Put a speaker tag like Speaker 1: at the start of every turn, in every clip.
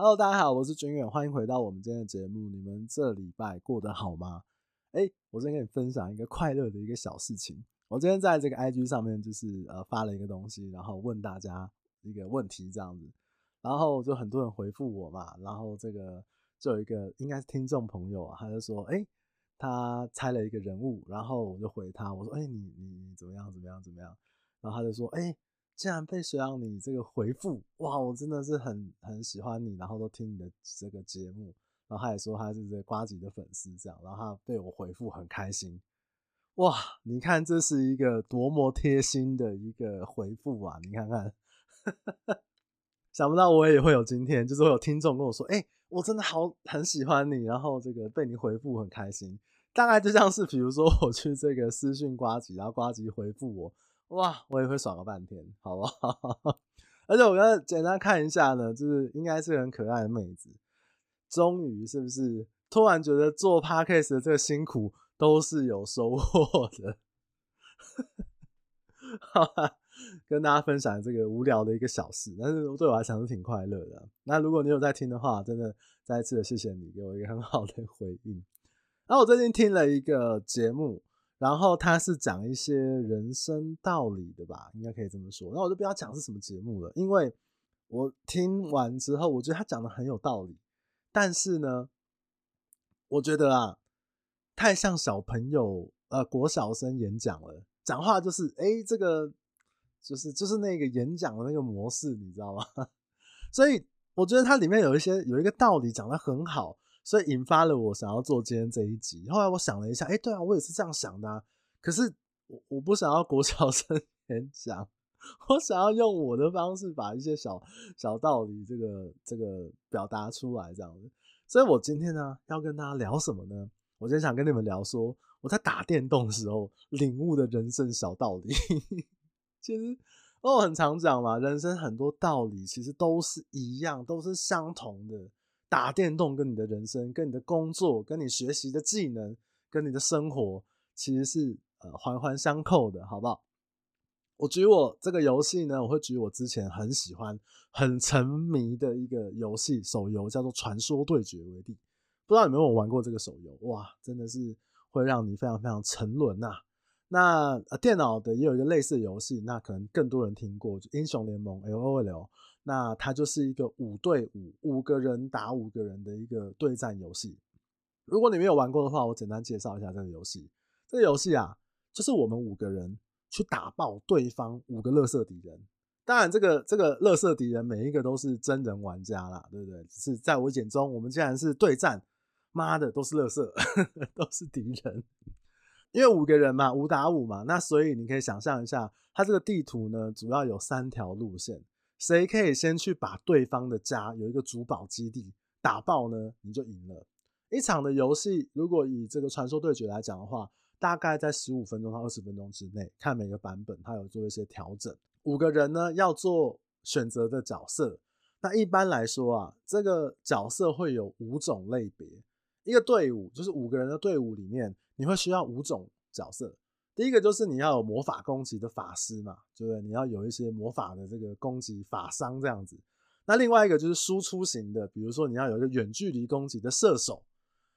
Speaker 1: Hello，大家好，我是军远，欢迎回到我们今天的节目。你们这礼拜过得好吗？哎、我今天跟你分享一个快乐的一个小事情。我今天在这个 IG 上面就是呃发了一个东西，然后问大家一个问题这样子，然后就很多人回复我嘛，然后这个就有一个应该是听众朋友啊，他就说，哎、他猜了一个人物，然后我就回他，我说，哎、你你你怎么样怎么样怎么样？然后他就说，哎、竟然被学长你这个回复哇，我真的是很很喜欢你，然后都听你的这个节目，然后他也说他是这个呱吉的粉丝，这样，然后他被我回复很开心哇！你看这是一个多么贴心的一个回复啊！你看看，想不到我也会有今天，就是会有听众跟我说，哎、我真的好很喜欢你，然后这个被你回复很开心，大概就像是比如说我去这个私讯瓜吉，然后瓜吉回复我。哇，我也会爽个半天，好不好？而且我刚才简单看一下呢，就是应该是很可爱的妹子。终于是不是突然觉得做 podcast 的这个辛苦都是有收获的？好吧，跟大家分享这个无聊的一个小事，但是对我来讲是挺快乐的。那如果你有在听的话，真的再一次的谢谢你给我一个很好的回应。那我最近听了一个节目。然后他是讲一些人生道理的吧，应该可以这么说。那我就不要讲是什么节目了，因为我听完之后，我觉得他讲的很有道理。但是呢，我觉得啊，太像小朋友呃国小生演讲了，讲话就是哎，这个就是就是那个演讲的那个模式，你知道吗？所以我觉得它里面有一些有一个道理讲得很好。所以引发了我想要做今天这一集。后来我想了一下，哎、对啊，我也是这样想的啊。可是我我不想要国小 生演讲，我想要用我的方式把一些小小道理这个这个表达出来，这样子。所以我今天呢要跟大家聊什么呢？我今天想跟你们聊说我在打电动的时候领悟的人生小道理。其实我很常讲嘛，人生很多道理其实都是一样，都是相同的。打电动跟你的人生、跟你的工作、跟你学习的技能、跟你的生活，其实是呃环环相扣的，好不好？我举我这个游戏呢，我会举我之前很喜欢、很沉迷的一个游戏手游，叫做《传说对决》为例。不知道有没有玩过这个手游？哇，真的是会让你非常非常沉沦呐。那呃，电脑的也有一个类似的游戏，那可能更多人听过，《英雄联盟》LOL。那它就是一个五对五，五个人打五个人的一个对战游戏。如果你没有玩过的话，我简单介绍一下这个游戏。这个游戏啊，就是我们五个人去打爆对方五个垃圾敌人。当然，这个这个垃圾敌人每一个都是真人玩家啦，对不对？只是在我眼中，我们既然是对战，妈的都是垃圾，都是敌人。因为五个人嘛，五打五嘛，那所以你可以想象一下，它这个地图呢，主要有三条路线。谁可以先去把对方的家有一个主堡基地打爆呢？你就赢了。一场的游戏，如果以这个传说对决来讲的话，大概在十五分钟到二十分钟之内，看每个版本它有做一些调整。五个人呢要做选择的角色，那一般来说啊，这个角色会有五种类别。一个队伍就是五个人的队伍里面，你会需要五种角色。第一个就是你要有魔法攻击的法师嘛，对不对？你要有一些魔法的这个攻击法伤这样子。那另外一个就是输出型的，比如说你要有一个远距离攻击的射手。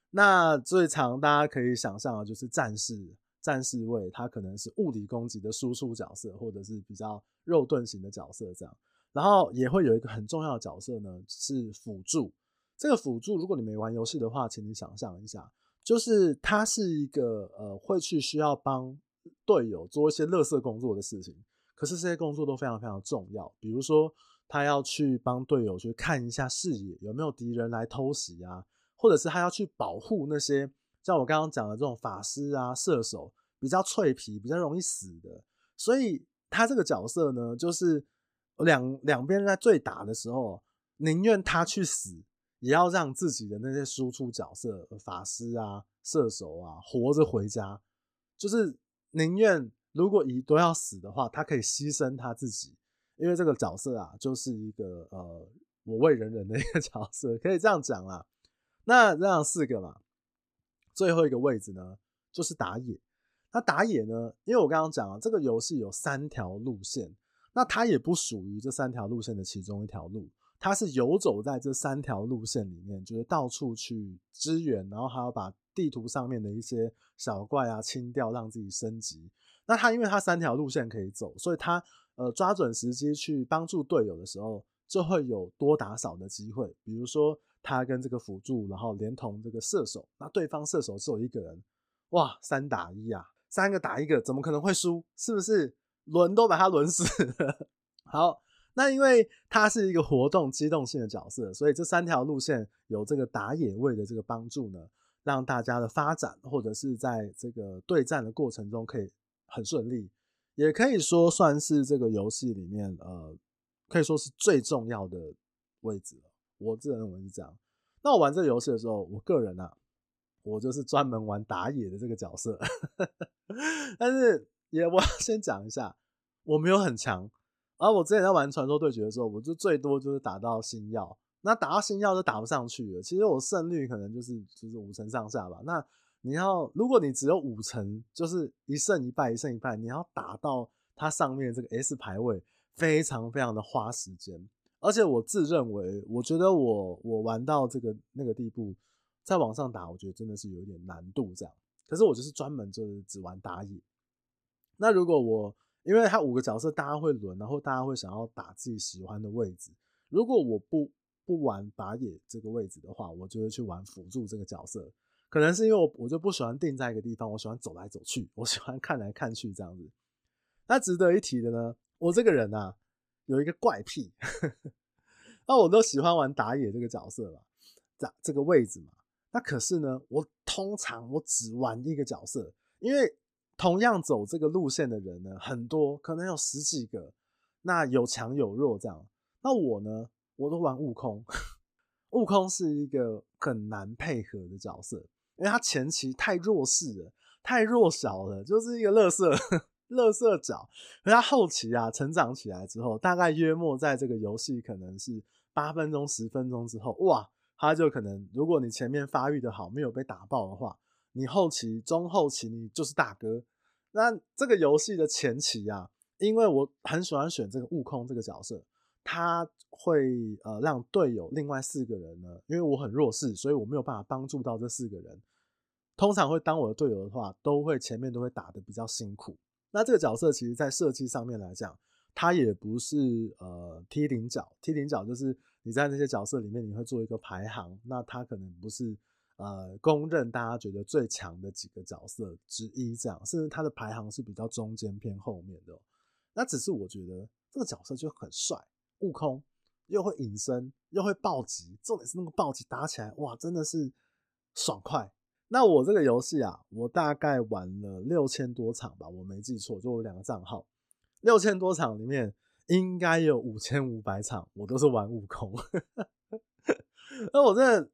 Speaker 1: 那最常大家可以想象的就是战士，战士位他可能是物理攻击的输出角色，或者是比较肉盾型的角色这样。然后也会有一个很重要的角色呢，是辅助。这个辅助，如果你没玩游戏的话，请你想象一下，就是他是一个呃，会去需要帮。队友做一些垃圾工作的事情，可是这些工作都非常非常重要。比如说，他要去帮队友去看一下视野有没有敌人来偷袭啊，或者是他要去保护那些像我刚刚讲的这种法师啊、射手，比较脆皮、比较容易死的。所以他这个角色呢，就是两两边在对打的时候，宁愿他去死，也要让自己的那些输出角色、法师啊、射手啊活着回家，就是。宁愿如果乙都要死的话，他可以牺牲他自己，因为这个角色啊，就是一个呃我为人人的一个 角色，可以这样讲啦。那这样四个嘛，最后一个位置呢，就是打野。那打野呢，因为我刚刚讲了，这个游戏有三条路线，那它也不属于这三条路线的其中一条路，他是游走在这三条路线里面，就是到处去支援，然后还要把地图上面的一些小怪啊清掉，让自己升级。那他因为他三条路线可以走，所以他呃抓准时机去帮助队友的时候，就会有多打少的机会。比如说他跟这个辅助，然后连同这个射手，那对方射手只有一个人，哇，三打一啊，三个打一个，怎么可能会输？是不是轮都把他轮死了？好。那因为他是一个活动机动性的角色，所以这三条路线有这个打野位的这个帮助呢，让大家的发展或者是在这个对战的过程中可以很顺利，也可以说算是这个游戏里面呃，可以说是最重要的位置了。我自认为是这样。那我玩这个游戏的时候，我个人啊，我就是专门玩打野的这个角色，但是也我要 先讲一下，我没有很强。而、啊、我之前在玩传说对决的时候，我就最多就是打到星耀，那打到星耀就打不上去了。其实我胜率可能就是就是五成上下吧。那你要，如果你只有五成，就是一胜一败，一胜一败，你要打到它上面这个 S 排位，非常非常的花时间。而且我自认为，我觉得我我玩到这个那个地步，再往上打，我觉得真的是有点难度这样。可是我就是专门就是只玩打野。那如果我因为他五个角色，大家会轮，然后大家会想要打自己喜欢的位置。如果我不不玩打野这个位置的话，我就会去玩辅助这个角色。可能是因为我我就不喜欢定在一个地方，我喜欢走来走去，我喜欢看来看去这样子。那值得一提的呢，我这个人啊有一个怪癖，那我都喜欢玩打野这个角色嘛，这这个位置嘛。那可是呢，我通常我只玩一个角色，因为。同样走这个路线的人呢，很多，可能有十几个，那有强有弱这样。那我呢，我都玩悟空。悟空是一个很难配合的角色，因为他前期太弱势了，太弱小了，就是一个乐色乐色角。可他后期啊，成长起来之后，大概约莫在这个游戏可能是八分钟、十分钟之后，哇，他就可能，如果你前面发育的好，没有被打爆的话。你后期、中后期，你就是大哥。那这个游戏的前期啊，因为我很喜欢选这个悟空这个角色，他会呃让队友另外四个人呢，因为我很弱势，所以我没有办法帮助到这四个人。通常会当我的队友的话，都会前面都会打得比较辛苦。那这个角色其实在设计上面来讲，他也不是呃 T 零角，T 零角就是你在那些角色里面你会做一个排行，那他可能不是。呃，公认大家觉得最强的几个角色之一，这样，甚至他的排行是比较中间偏后面的。那只是我觉得这个角色就很帅，悟空又会隐身，又会暴击，重点是那个暴击打起来，哇，真的是爽快。那我这个游戏啊，我大概玩了六千多场吧，我没记错，就我两个账号，六千多场里面应该有五千五百场，我都是玩悟空。那我真的。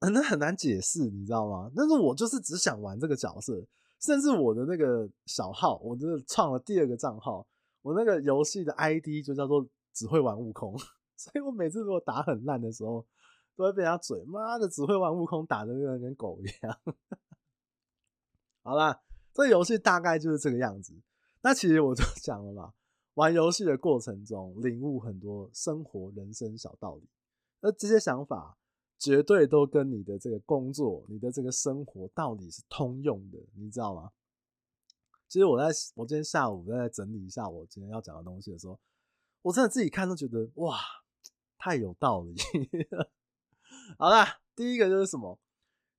Speaker 1: 可能很难解释，你知道吗？但是我就是只想玩这个角色，甚至我的那个小号，我真的创了第二个账号，我那个游戏的 ID 就叫做只会玩悟空，所以我每次如果打很烂的时候，都会被人家嘴，妈的只会玩悟空，打的跟跟狗一样。好啦，这游戏大概就是这个样子。那其实我就 讲了嘛，玩游戏的过程中领悟很多生活人生小道理，那这些想法。绝对都跟你的这个工作、你的这个生活道理是通用的，你知道吗？其实我在我今天下午在整理一下我今天要讲的东西的时候，我真的自己看都觉得哇，太有道理。好啦，第一个就是什么？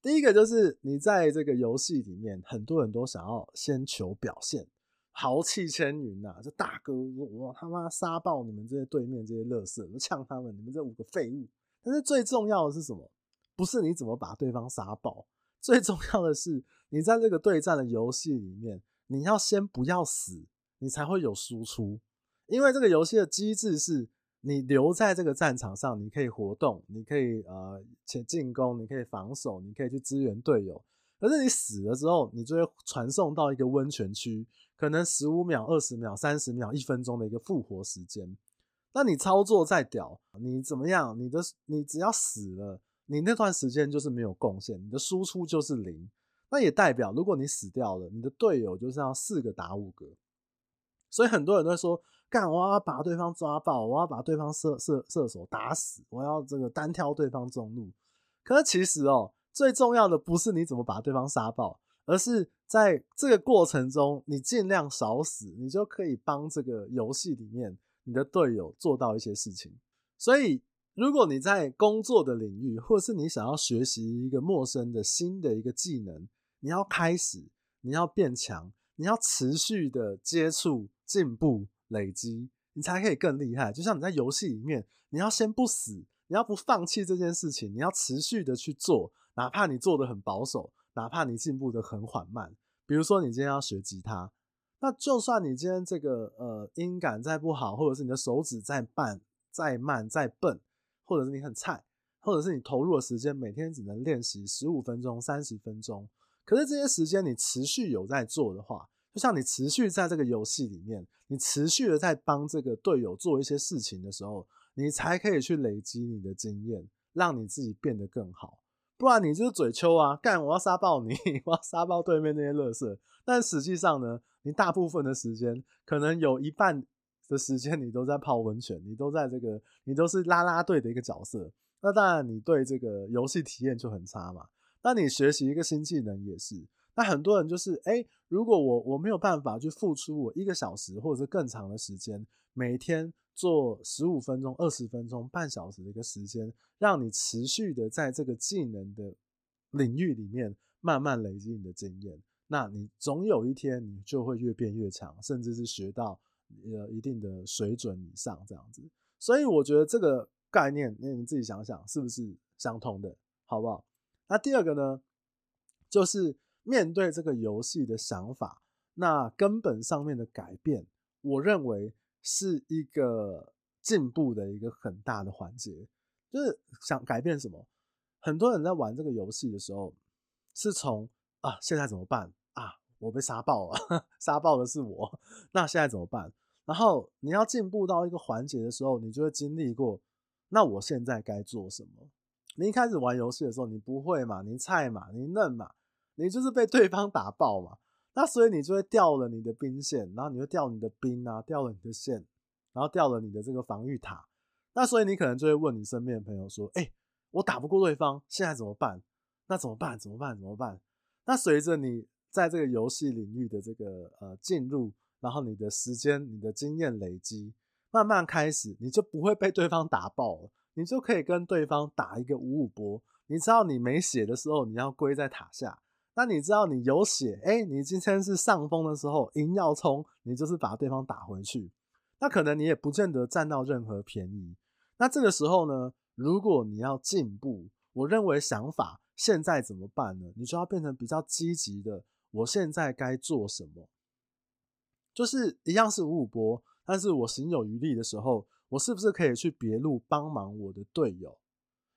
Speaker 1: 第一个就是你在这个游戏里面，很多人都想要先求表现，豪气千云呐，这大哥我他妈杀爆你们这些对面这些垃圾，我呛他们，你们这五个废物。但是最重要的是什么？不是你怎么把对方杀爆，最重要的是你在这个对战的游戏里面，你要先不要死，你才会有输出。因为这个游戏的机制是，你留在这个战场上，你可以活动，你可以呃前进攻，你可以防守，你可以去支援队友。可是你死了之后，你就会传送到一个温泉区，可能十五秒、二十秒、三十秒、一分钟的一个复活时间。那你操作再屌，你怎么样？你的你只要死了，你那段时间就是没有贡献，你的输出就是零。那也代表，如果你死掉了，你的队友就是要四个打五个。所以很多人都说，干，我要把对方抓爆，我要把对方射射射手打死，我要这个单挑对方中路。可是其实哦，最重要的不是你怎么把对方杀爆，而是在这个过程中，你尽量少死，你就可以帮这个游戏里面你的队友做到一些事情。所以，如果你在工作的领域，或是你想要学习一个陌生的新的一个技能，你要开始，你要变强，你要持续的接触、进步、累积，你才可以更厉害。就像你在游戏里面，你要先不死。你要不放弃这件事情，你要持续的去做，哪怕你做的很保守，哪怕你进步的很缓慢。比如说，你今天要学吉他，那就算你今天这个呃音感再不好，或者是你的手指再慢、再慢、再笨，或者是你很菜，或者是你投入的时间每天只能练习十五分钟、三十分钟，可是这些时间你持续有在做的话，就像你持续在这个游戏里面，你持续的在帮这个队友做一些事情的时候。你才可以去累积你的经验，让你自己变得更好。不然你就是嘴秋啊，干我要杀爆你，我要杀爆对面那些垃圾。但实际上呢，你大部分的时间，可能有一半的时间你都在泡温泉，你都在这个，你都是啦啦队的一个角色。那当然，你对这个游戏体验就很差嘛。那你学习一个新技能也是。那很多人就是，哎、如果我我没有办法去付出我一个小时或者是更长的时间，每天。做十五分钟、二十分钟、半小时的一个时间，让你持续的在这个技能的领域里面慢慢累积你的经验。那你总有一天你就会越变越强，甚至是学到呃一定的水准以上这样子。所以我觉得这个概念，那你自己想想是不是相通的，好不好？那第二个呢，就是面对这个游戏的想法，那根本上面的改变，我认为。是一个进步的一个很大的环节，就是想改变什么？很多人在玩这个游戏的时候，是从啊现在怎么办啊？我被杀爆了，杀爆的是我，那现在怎么办？然后你要进步到一个环节的时候，你就会经历过，那我现在该做什么？你一开始玩游戏的时候，你不会嘛？你菜嘛？你嫩嘛？你就是被对方打爆嘛？那所以你就会掉了你的兵线，然后你会掉你的兵啊，掉了你的线，然后掉了你的这个防御塔。那所以你可能就会问你身边的朋友说：“哎，我打不过对方，现在怎么办？那怎么办？怎么办？怎么办？”那随着你在这个游戏领域的这个呃进入，然后你的时间、你的经验累积，慢慢开始，你就不会被对方打爆了，你就可以跟对方打一个五五波。你知道你没血的时候，你要归在塔下。那你知道你有血，哎、你今天是上风的时候，赢要冲，你就是把对方打回去。那可能你也不见得占到任何便宜。那这个时候呢，如果你要进步，我认为想法现在怎么办呢？你就要变成比较积极的。我现在该做什么？就是一样是五五波，但是我行有余力的时候，我是不是可以去别路帮忙我的队友？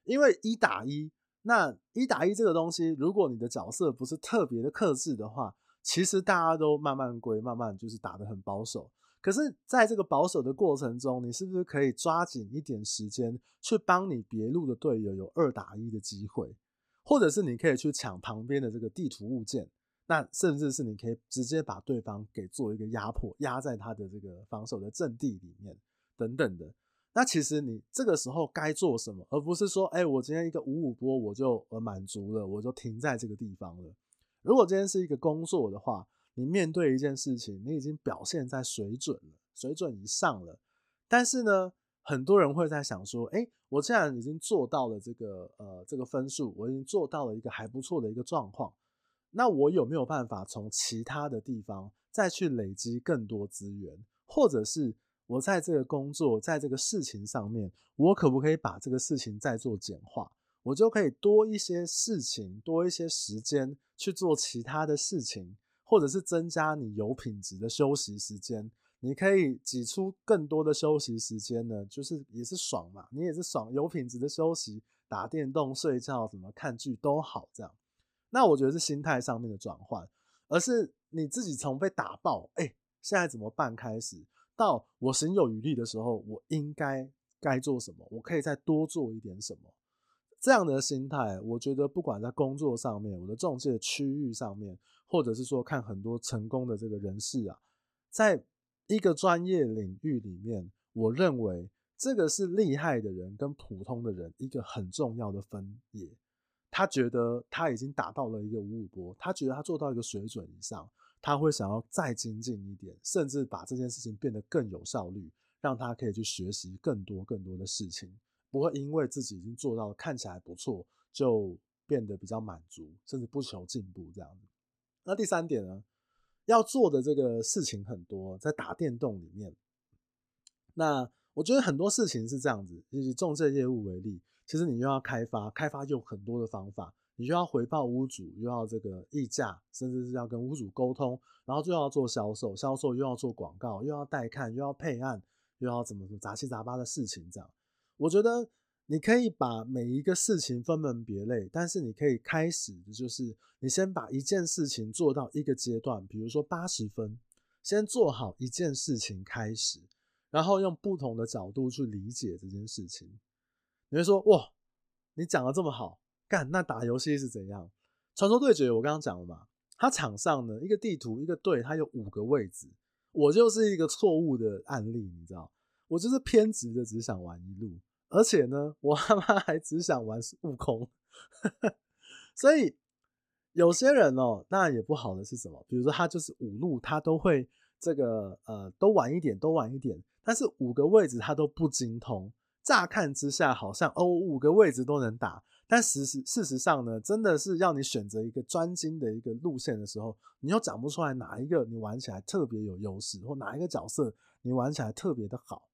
Speaker 1: 因为一打一。那一打一这个东西，如果你的角色不是特别的克制的话，其实大家都慢慢归，慢慢就是打得很保守。可是，在这个保守的过程中，你是不是可以抓紧一点时间去帮你别路的队友有二打一的机会，或者是你可以去抢旁边的这个地图物件，那甚至是你可以直接把对方给做一个压迫，压在他的这个防守的阵地里面等等的。那其实你这个时候该做什么，而不是说，哎，我今天一个五五波我就呃满足了，我就停在这个地方了。如果今天是一个工作的话，你面对一件事情，你已经表现在水准了，水准以上了。但是呢，很多人会在想说，哎，我既然已经做到了这个呃这个分数，我已经做到了一个还不错的一个状况，那我有没有办法从其他的地方再去累积更多资源，或者是？我在这个工作，在这个事情上面，我可不可以把这个事情再做简化？我就可以多一些事情，多一些时间去做其他的事情，或者是增加你有品质的休息时间。你可以挤出更多的休息时间呢，就是也是爽嘛，你也是爽，有品质的休息，打电动、睡觉、什么看剧都好，这样。那我觉得是心态上面的转换，而是你自己从被打爆，哎，现在怎么办开始。到我行有余力的时候，我应该该做什么？我可以再多做一点什么？这样的心态，我觉得不管在工作上面，我的中介区域上面，或者是说看很多成功的这个人士啊，在一个专业领域里面，我认为这个是厉害的人跟普通的人一个很重要的分野。他觉得他已经达到了一个五五波，他觉得他做到一个水准以上，他会想要再精进一点，甚至把这件事情变得更有效率，让他可以去学习更多更多的事情，不会因为自己已经做到看起来不错，就变得比较满足，甚至不求进步这样子。那第三点呢，要做的这个事情很多，在打电动里面，那我觉得很多事情是这样子，以仲介业务为例。其实你又要开发，开发有很多的方法，你又要回报屋主，又要这个议价，甚至是要跟屋主沟通，然后就要做销售，销售又要做广告，又要带看，又要配案，又要怎么怎么杂七杂八的事情。这样，我觉得你可以把每一个事情分门别类，但是你可以开始的就是你先把一件事情做到一个阶段，比如说八十分，先做好一件事情开始，然后用不同的角度去理解这件事情。你会说哇，你讲的这么好，干，那打游戏是怎样？传说对决我刚刚讲了嘛，它场上呢一个地图一个队，它有五个位置，我就是一个错误的案例，你知道，我就是偏执的只想玩一路，而且呢，我他妈还只想玩悟空，所以有些人哦，那也不好的是什么？比如说他就是五路，他都会这个呃都玩一点，都玩一点，但是五个位置他都不精通。乍看之下，好像哦，五个位置都能打，但事实事实上呢，真的是要你选择一个专精的一个路线的时候，你又讲不出来哪一个你玩起来特别有优势，或哪一个角色你玩起来特别的好。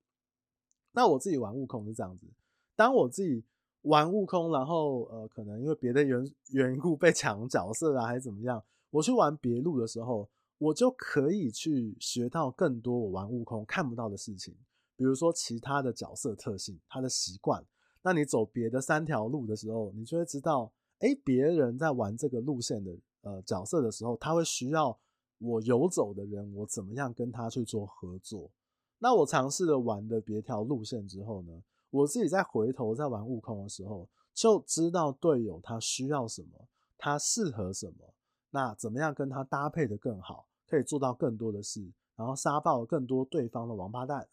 Speaker 1: 那我自己玩悟空是这样子，当我自己玩悟空，然后呃，可能因为别的缘缘故被抢角色啊，还是怎么样，我去玩别路的时候，我就可以去学到更多我玩悟空看不到的事情。比如说其他的角色特性，他的习惯，那你走别的三条路的时候，你就会知道，哎，别人在玩这个路线的呃角色的时候，他会需要我游走的人，我怎么样跟他去做合作。那我尝试了玩的别条路线之后呢，我自己再回头再玩悟空的时候，就知道队友他需要什么，他适合什么，那怎么样跟他搭配的更好，可以做到更多的事。然后杀爆更多对方的王八蛋，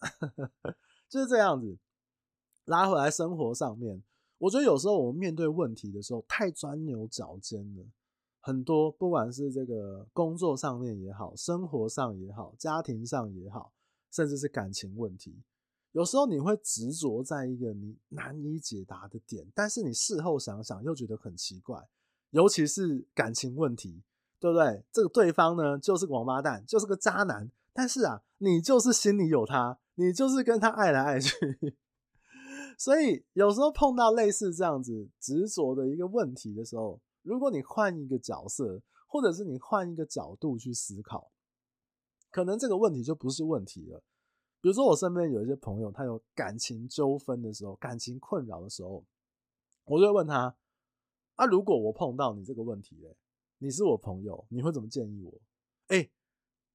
Speaker 1: 就是这样子。拉回来生活上面，我觉得有时候我们面对问题的时候太钻牛角尖了。很多不管是这个工作上面也好，生活上也好，家庭上也好，甚至是感情问题，有时候你会执着在一个你难以解答的点，但是你事后想想又觉得很奇怪，尤其是感情问题，对不对？这个对方呢就是个王八蛋，就是个渣男。但是啊，你就是心里有他，你就是跟他爱来爱去，所以有时候碰到类似这样子执着的一个问题的时候，如果你换一个角色，或者是你换一个角度去思考，可能这个问题就不是问题了。比如说我身边有一些朋友，他有感情纠纷的时候，感情困扰的时候，我就会问他：啊，如果我碰到你这个问题嘞，你是我朋友，你会怎么建议我？哎。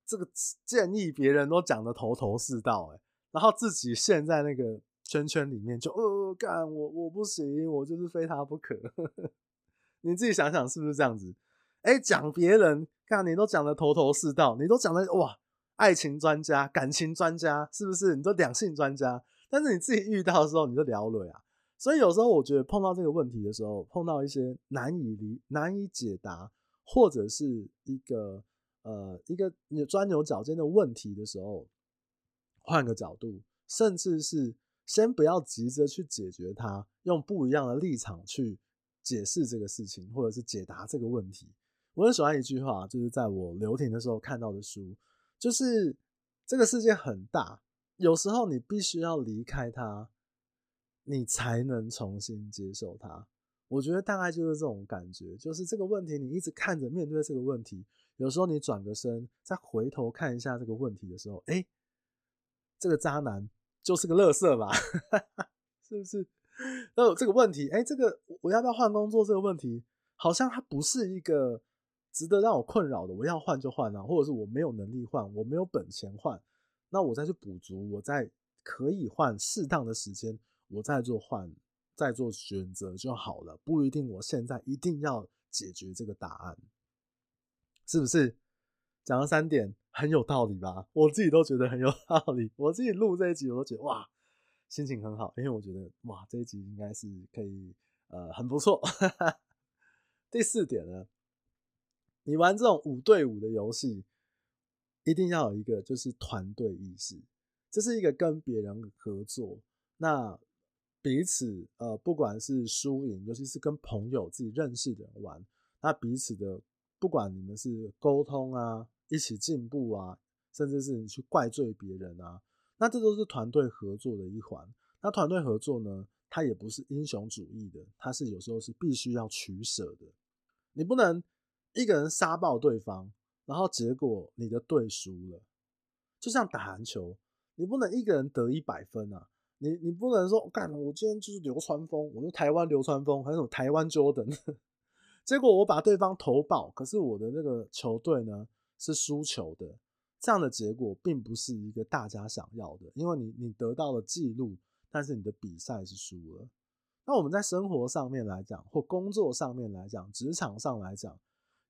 Speaker 1: 这个建议别人都讲得头头是道，哎，然后自己陷在那个圈圈里面就，就呃干我我不行，我就是非他不可。你自己想想是不是这样子？哎，讲别人，看你都讲得头头是道，你都讲得哇，爱情专家、感情专家，是不是？你都两性专家，但是你自己遇到的时候，你就聊了呀。所以有时候我觉得碰到这个问题的时候，碰到一些难以理、难以解答，或者是一个。呃，一个你钻牛角尖的问题的时候，换个角度，甚至是先不要急着去解决它，用不一样的立场去解释这个事情，或者是解答这个问题。我很喜欢一句话，就是在我留停的时候看到的书，就是这个世界很大，有时候你必须要离开它，你才能重新接受它。我觉得大概就是这种感觉，就是这个问题，你一直看着面对这个问题。有时候你转个身，再回头看一下这个问题的时候，哎，这个渣男就是个垃圾吧？是不是？那这个问题，哎，这个我要不要换工作？这个问题好像它不是一个值得让我困扰的。我要换就换啊，或者是我没有能力换，我没有本钱换，那我再去补足，我在可以换适当的时间，我再做换，再做选择就好了。不一定我现在一定要解决这个答案。是不是？讲了三点，很有道理吧？我自己都觉得很有道理。我自己录这一集，我都觉得哇，心情很好，因为我觉得哇，这一集应该是可以呃很不错。第四点呢，你玩这种五对五的游戏，一定要有一个就是团队意识，这是一个跟别人合作，那彼此呃不管是输赢，尤其是跟朋友自己认识的人玩，那彼此的不管你们是沟通啊。一起进步啊，甚至是你去怪罪别人啊，那这都是团队合作的一环。那团队合作呢，它也不是英雄主义的，它是有时候是必须要取舍的。你不能一个人杀爆对方，然后结果你的队输了。就像打篮球，你不能一个人得一百分啊，你你不能说干，我今天就是流川枫，我是台湾流川枫，还是什么台湾 Jordan，结果我把对方投爆，可是我的那个球队呢？是输球的，这样的结果并不是一个大家想要的，因为你你得到了记录，但是你的比赛是输了。那我们在生活上面来讲，或工作上面来讲，职场上来讲，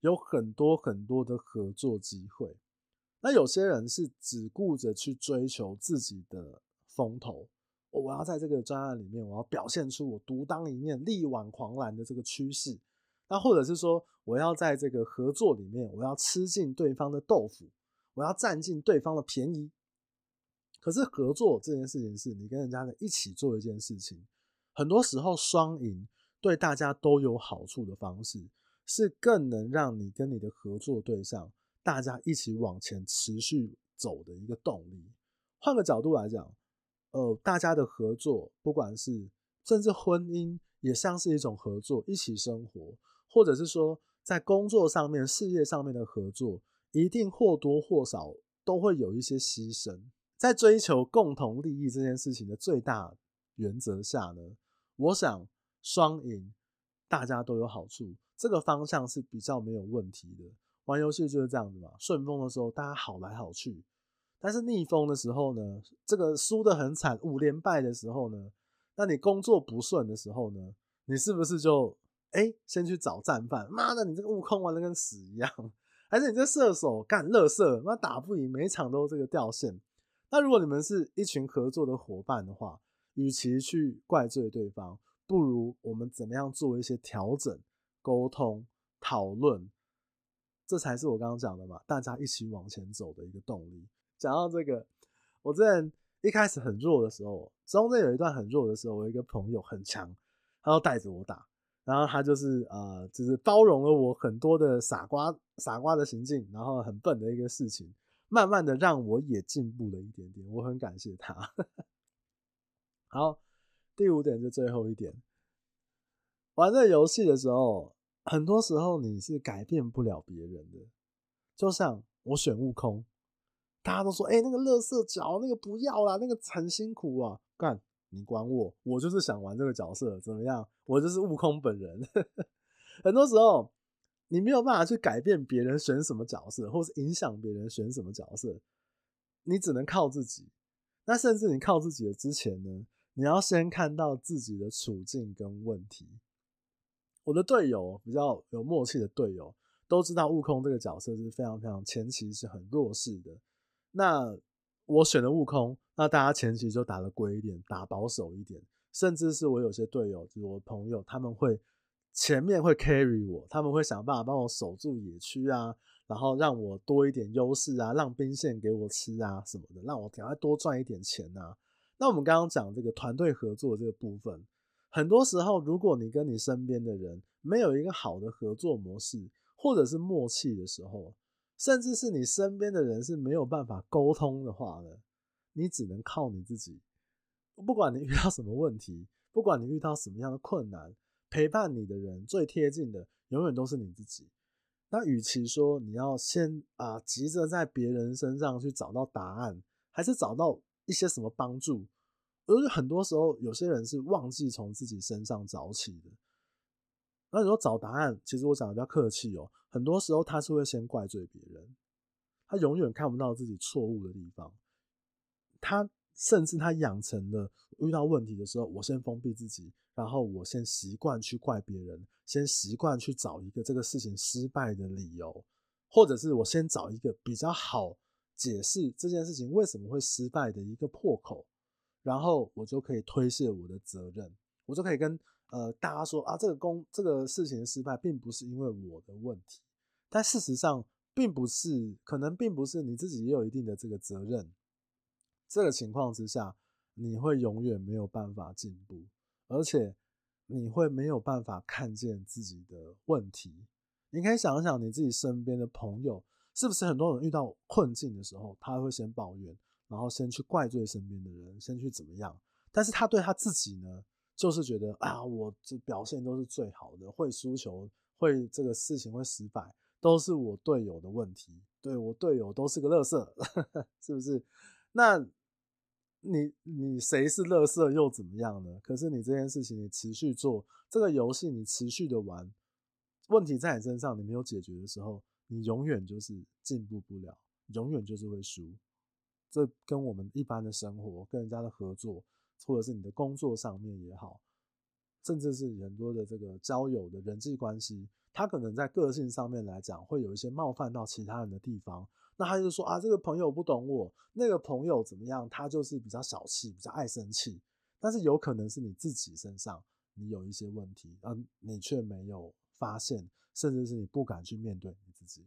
Speaker 1: 有很多很多的合作机会。那有些人是只顾着去追求自己的风头，我要在这个专案里面，我要表现出我独当一面、力挽狂澜的这个趋势。那或者是说，我要在这个合作里面，我要吃尽对方的豆腐，我要占尽对方的便宜。可是合作这件事情是你跟人家的一起做一件事情，很多时候双赢对大家都有好处的方式，是更能让你跟你的合作对象大家一起往前持续走的一个动力。换个角度来讲，呃，大家的合作，不管是甚至婚姻，也像是一种合作，一起生活。或者是说，在工作上面、事业上面的合作，一定或多或少都会有一些牺牲。在追求共同利益这件事情的最大原则下呢，我想双赢，大家都有好处，这个方向是比较没有问题的。玩游戏就是这样子嘛，顺风的时候大家好来好去，但是逆风的时候呢，这个输得很惨，五连败的时候呢，那你工作不顺的时候呢，你是不是就？哎、先去找战犯。妈的，你这个悟空玩的跟屎一样，还是你这射手干乐色？妈打不赢，每场都这个掉线。那如果你们是一群合作的伙伴的话，与其去怪罪对方，不如我们怎么样做一些调整、沟通、讨论，这才是我刚刚讲的嘛，大家一起往前走的一个动力。讲到这个，我之前一开始很弱的时候，中间有一段很弱的时候，我一个朋友很强，他都带着我打。然后他就是呃，就是包容了我很多的傻瓜傻瓜的行径，然后很笨的一个事情，慢慢的让我也进步了一点点，我很感谢他。好，第五点就最后一点，玩这游戏的时候，很多时候你是改变不了别人的，就像我选悟空，大家都说，哎、那个乐色角，那个不要啦，那个很辛苦啊，干。你管我，我就是想玩这个角色，怎么样？我就是悟空本人。很多时候，你没有办法去改变别人选什么角色，或是影响别人选什么角色，你只能靠自己。那甚至你靠自己的之前呢，你要先看到自己的处境跟问题。我的队友比较有默契的队友都知道，悟空这个角色是非常非常前期是很弱势的。那我选了悟空，那大家前期就打得龟一点，打保守一点，甚至是我有些队友，就是我朋友，他们会前面会 carry 我，他们会想办法帮我守住野区啊，然后让我多一点优势啊，让兵线给我吃啊什么的，让我赶快多赚一点钱啊。那我们刚刚讲这个团队合作这个部分，很多时候如果你跟你身边的人没有一个好的合作模式，或者是默契的时候，甚至是你身边的人是没有办法沟通的话呢，你只能靠你自己。不管你遇到什么问题，不管你遇到什么样的困难，陪伴你的人最贴近的永远都是你自己。那与其说你要先啊急着在别人身上去找到答案，还是找到一些什么帮助，而很多时候有些人是忘记从自己身上找起的。那你说找答案，其实我讲的比较客气哦。很多时候他是会先怪罪别人，他永远看不到自己错误的地方。他甚至他养成了遇到问题的时候，我先封闭自己，然后我先习惯去怪别人，先习惯去找一个这个事情失败的理由，或者是我先找一个比较好解释这件事情为什么会失败的一个破口，然后我就可以推卸我的责任，我就可以跟呃大家说啊，这个工这个事情失败并不是因为我的问题，但事实上并不是，可能并不是你自己也有一定的这个责任。这个情况之下，你会永远没有办法进步，而且你会没有办法看见自己的问题。你可以想想，你自己身边的朋友，是不是很多人遇到困境的时候，他会先抱怨，然后先去怪罪身边的人，先去怎么样？但是他对他自己呢，就是觉得啊，我这表现都是最好的，会输球，会这个事情会失败，都是我队友的问题，对，我队友都是个垃圾，是不是？那你你谁是垃圾又怎么样呢？可是你这件事情你持续做这个游戏，你持续的玩，问题在你身上你没有解决的时候，你永远就是进步不了，永远就是会输。这跟我们一般的生活、跟人家的合作，或者是你的工作上面也好，甚至是很多的这个交友的人际关系，他可能在个性上面来讲，会有一些冒犯到其他人的地方。那他就说啊，这个朋友不懂我，那个朋友怎么样？他就是比较小气，比较爱生气。但是有可能是你自己身上你有一些问题，而你却没有发现，甚至是你不敢去面对你自己。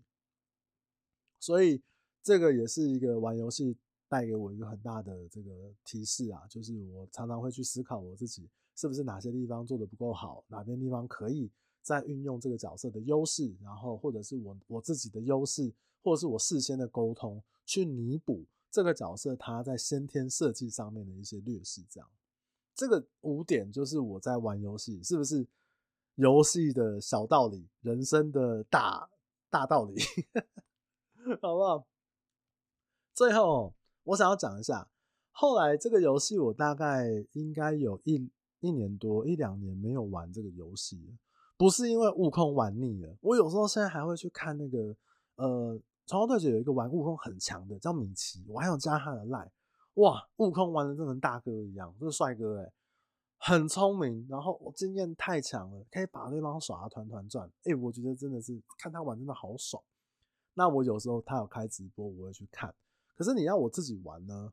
Speaker 1: 所以这个也是一个玩游戏带给我一个很大的这个提示啊，就是我常常会去思考我自己是不是哪些地方做得不够好，哪边地方可以再运用这个角色的优势，然后或者是我我自己的优势。或者是我事先的沟通，去弥补这个角色他在先天设计上面的一些劣势，这样。这个五点就是我在玩游戏，是不是游戏的小道理，人生的大大道理，好不好？最后，我想要讲一下，后来这个游戏我大概应该有一一年多一两年没有玩这个游戏，不是因为悟空玩腻了，我有时候现在还会去看那个呃。传说对决有一个玩悟空很强的叫米奇，我还有加他的赖，哇，悟空玩的真的跟大哥一样，这是帅哥诶、很聪明，然后我经验太强了，可以把对方耍得团团转，哎，我觉得真的是看他玩真的好爽。那我有时候他有开直播，我会去看。可是你要我自己玩呢？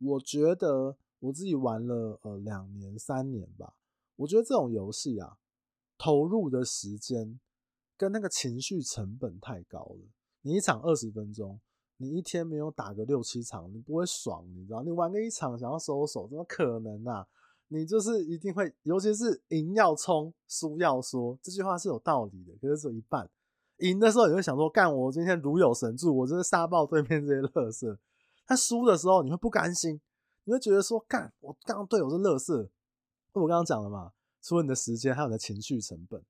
Speaker 1: 我觉得我自己玩了呃两年三年吧，我觉得这种游戏啊，投入的时间跟那个情绪成本太高了。你一场二十分钟，你一天没有打个六七场，你不会爽，你知道？你玩个一场想要收手，怎么可能啊？你就是一定会，尤其是赢要冲，输要说，这句话是有道理的。可是只有一半，赢的时候你会想说，干我今天如有神助，我真的杀爆对面这些乐色。但输的时候你会不甘心，你会觉得说，干我刚刚队友是乐色。我刚刚讲了嘛，除了你的时间，还有你的情绪成本。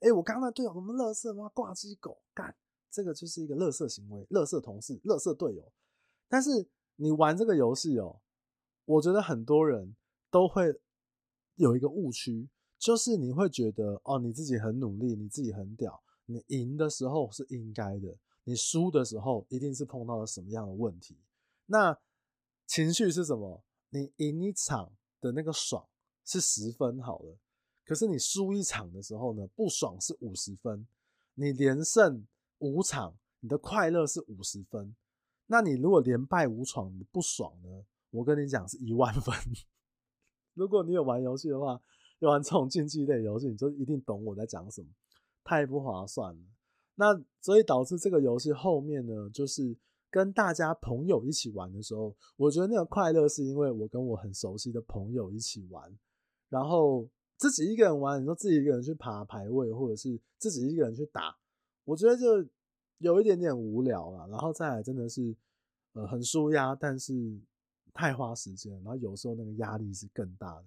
Speaker 1: 哎、我刚刚的队友什么乐色吗？挂机狗干。这个就是一个垃圾行为，垃圾同事，垃圾队友。但是你玩这个游戏哦，我觉得很多人都会有一个误区，就是你会觉得哦，你自己很努力，你自己很屌，你赢的时候是应该的，你输的时候一定是碰到了什么样的问题。那情绪是什么？你赢一场的那个爽是十分好了，可是你输一场的时候呢，不爽是五十分，你连胜。五场，你的快乐是五十分，那你如果连败五场，你不爽呢？我跟你讲是一万分。如果你有玩游戏的话，有玩这种竞技类游戏，你就一定懂我在讲什么。太不划算了。那所以导致这个游戏后面呢，就是跟大家朋友一起玩的时候，我觉得那个快乐是因为我跟我很熟悉的朋友一起玩，然后自己一个人玩，你说自己一个人去爬排位，或者是自己一个人去打。我觉得就有一点点无聊了，然后再来真的是，呃，很舒压，但是太花时间，然后有时候那个压力是更大的。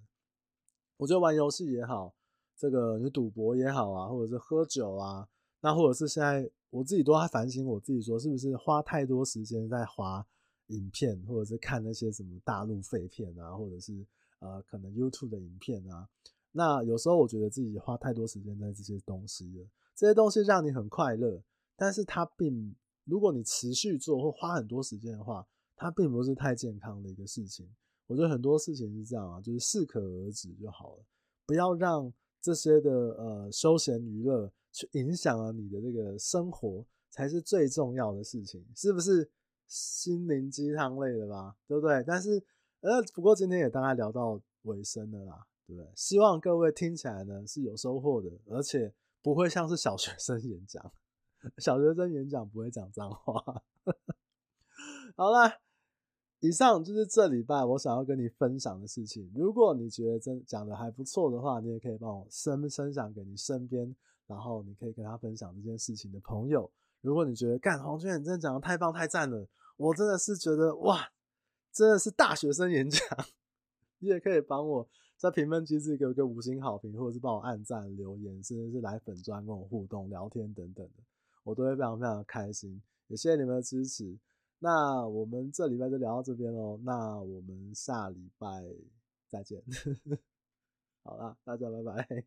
Speaker 1: 我觉得玩游戏也好，这个你赌博也好啊，或者是喝酒啊，那或者是现在我自己都在反省我自己，说是不是花太多时间在滑影片，或者是看那些什么大陆废片啊，或者是呃可能 YouTube 的影片啊，那有时候我觉得自己花太多时间在这些东西了。这些东西让你很快乐，但是它并，如果你持续做或花很多时间的话，它并不是太健康的一个事情。我觉得很多事情是这样啊，就是适可而止就好了，不要让这些的呃休闲娱乐去影响了你的这个生活，才是最重要的事情，是不是？心灵鸡汤类的吧，对不对？但是呃，不过今天也大概聊到尾声了啦，对不对？希望各位听起来呢是有收获的，而且不会像是小学生演讲，小学生演讲不会讲脏话。好啦，以上就是这礼拜我想要跟你分享的事情。如果你觉得真讲的还不错的话，你也可以帮我分分享给你身边，然后你可以跟他分享这件事情的朋友。如果你觉得干黄军，你真的讲的太棒太赞了。我真的是觉得哇，真的是大学生演讲。你也可以帮我在评论区给我一个五星好评，或者是帮我按赞、留言，甚至是来粉砖跟我互动、聊天等等的，我都会非常非常的开心。也谢谢你们的支持。那我们这礼拜就聊到这边喽。那我们下礼拜再见。好啦，大家拜拜。